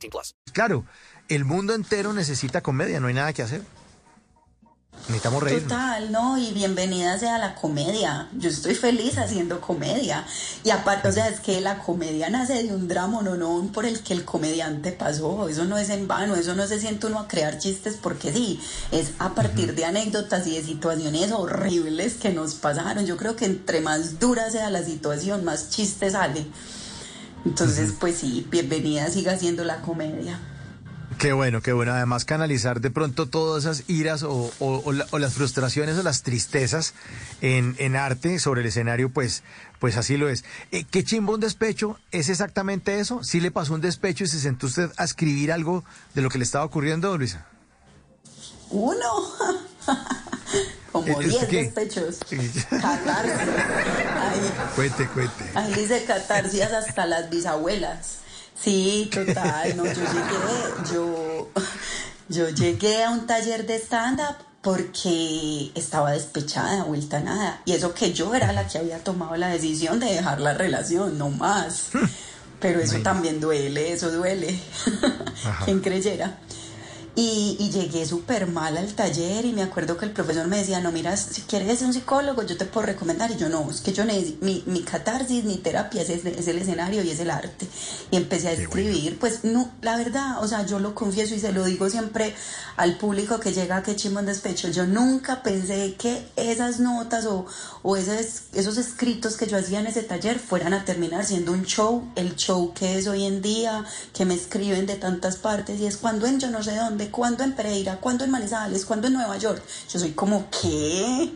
18 plus. Claro, el mundo entero necesita comedia, no hay nada que hacer. Necesitamos reír. Total, ¿no? Y bienvenida sea la comedia. Yo estoy feliz haciendo comedia. Y aparte, o sea, es que la comedia nace de un drama no, no por el que el comediante pasó. Eso no es en vano, eso no se siente uno a crear chistes porque sí. Es a partir de anécdotas y de situaciones horribles que nos pasaron. Yo creo que entre más dura sea la situación, más chistes sale. Entonces, pues sí, bienvenida siga siendo la comedia. Qué bueno, qué bueno. Además, canalizar de pronto todas esas iras o, o- o la- o las frustraciones o las tristezas en, en arte sobre el escenario, pues, pues así lo es. Eh, ¿Qué chimbo un despecho? ¿Es exactamente eso? ¿Sí le pasó un despecho y se sentó usted a escribir algo de lo que le estaba ocurriendo, Luisa? Uno. Como ¿Eh, 10 qué? despechos. Catarsis. Ahí. Cuente, cuente. Ahí dice catarsis hasta las bisabuelas. Sí, total. No, yo llegué, yo, yo llegué a un taller de stand-up porque estaba despechada, vuelta a nada. Y eso que yo era la que había tomado la decisión de dejar la relación, no más. Pero eso también duele, eso duele. Quien creyera. Y, y llegué súper mal al taller y me acuerdo que el profesor me decía, no, mira, si quieres ser un psicólogo, yo te puedo recomendar. Y yo no, es que yo necesito, mi, mi catarsis, mi terapia es, es el escenario y es el arte. Y empecé a escribir, pues no, la verdad, o sea, yo lo confieso y se lo digo siempre al público que llega a que chimón despecho. Yo nunca pensé que esas notas o, o esos, esos escritos que yo hacía en ese taller fueran a terminar siendo un show, el show que es hoy en día, que me escriben de tantas partes y es cuando en yo no sé dónde, cuando en Pereira, cuando en Manizales, cuando en Nueva York. Yo soy como, ¿qué?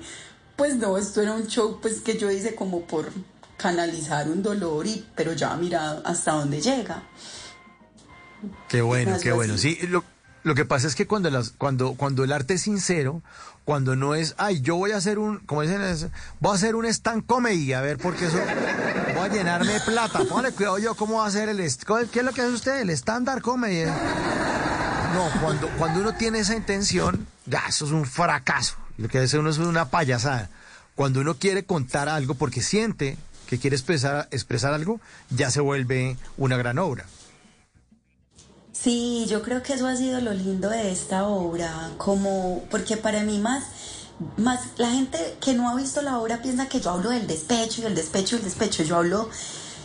Pues no, esto era un show pues que yo hice como por canalizar un dolor y pero ya mira hasta dónde llega. Qué bueno, qué bueno. así. Sí, lo, lo que pasa es que cuando, las, cuando, cuando el arte es sincero, cuando no es, ay, yo voy a hacer un, como dicen, voy a hacer un stand comedy, a ver, porque eso, voy a llenarme de plata. Póngale cuidado yo, ¿cómo va a hacer el, qué es lo que hace usted? El stand-up comedy. No, cuando, cuando uno tiene esa intención, ya, eso es un fracaso. Lo que hace uno es una payasada. Cuando uno quiere contar algo porque siente que quiere expresar, expresar algo, ya se vuelve una gran obra. Sí, yo creo que eso ha sido lo lindo de esta obra, como porque para mí más, más la gente que no ha visto la obra piensa que yo hablo del despecho y el despecho y el despecho. Yo hablo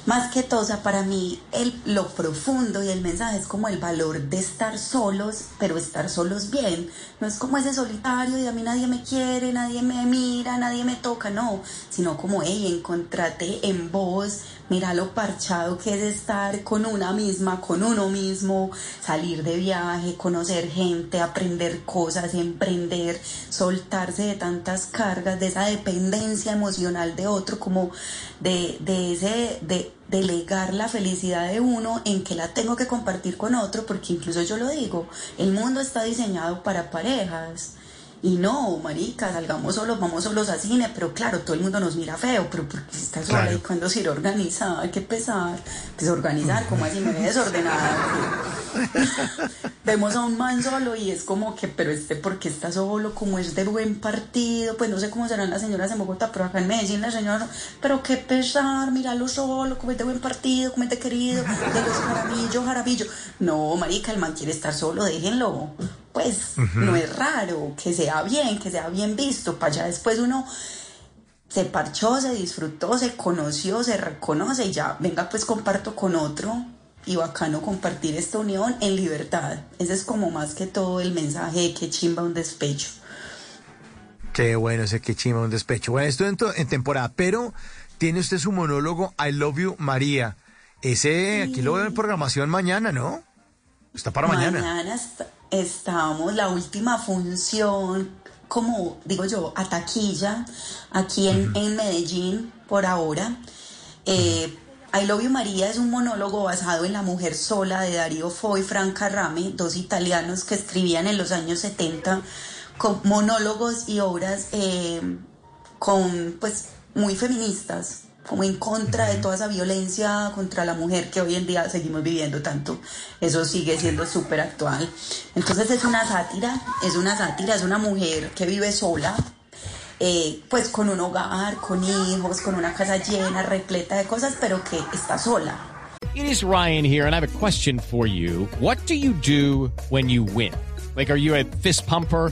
más que todo, o sea, para mí el, lo profundo y el mensaje es como el valor de estar solos, pero estar solos bien. No es como ese solitario y a mí nadie me quiere, nadie me mira, nadie me toca, no, sino como, hey, encontrate en vos, mira lo parchado que es estar con una misma, con uno mismo, salir de viaje, conocer gente, aprender cosas, emprender, soltarse de tantas cargas, de esa dependencia emocional de otro, como de, de ese, de delegar la felicidad de uno en que la tengo que compartir con otro, porque incluso yo lo digo, el mundo está diseñado para parejas. Y no, marica, salgamos solos, vamos solos a cine, pero claro, todo el mundo nos mira feo, pero porque está sola Claro. y cuando se irá a organizar, que pesar, desorganizar, como así me ve desordenada. Vemos a un man solo y es como que, pero este porque está solo, como es de buen partido, pues no sé cómo serán las señoras en Bogotá, pero acá en Medellín la señora, pero qué pesar, míralo solo, como es de buen partido, como es de querido, de los jarabillos, jarabillo. No, marica, el man quiere estar solo, déjenlo. Pues no es raro que sea bien, que sea bien visto, para allá después uno se parchó, se disfrutó, se conoció, se reconoce y ya, venga pues comparto con otro y bacano compartir esta unión en libertad. Ese es como más que todo el mensaje de que chimba un despecho. Qué bueno ese que chima un despecho. Bueno, esto en, temporada, pero tiene usted su monólogo I Love You María. Ese aquí lo veo en programación mañana, ¿no? Está para mañana. Mañana est- estamos, la última función, como digo yo, a taquilla, aquí en, en Medellín por ahora. Eh, I Love You María es un monólogo basado en La Mujer Sola de Darío Fo y Franca Rame, dos italianos que escribían en los años 70 con monólogos y obras eh, con, pues, muy feministas, como en contra de toda esa violencia contra la mujer que hoy en día seguimos viviendo tanto. Eso sigue siendo súper actual. Entonces es una sátira, es una sátira, es una mujer que vive sola, eh, pues con un hogar, con hijos, con una casa llena, repleta de cosas, pero que está sola. It is Ryan here, and I have a question for you. What do you do when you win? Like, are you a fist pumper?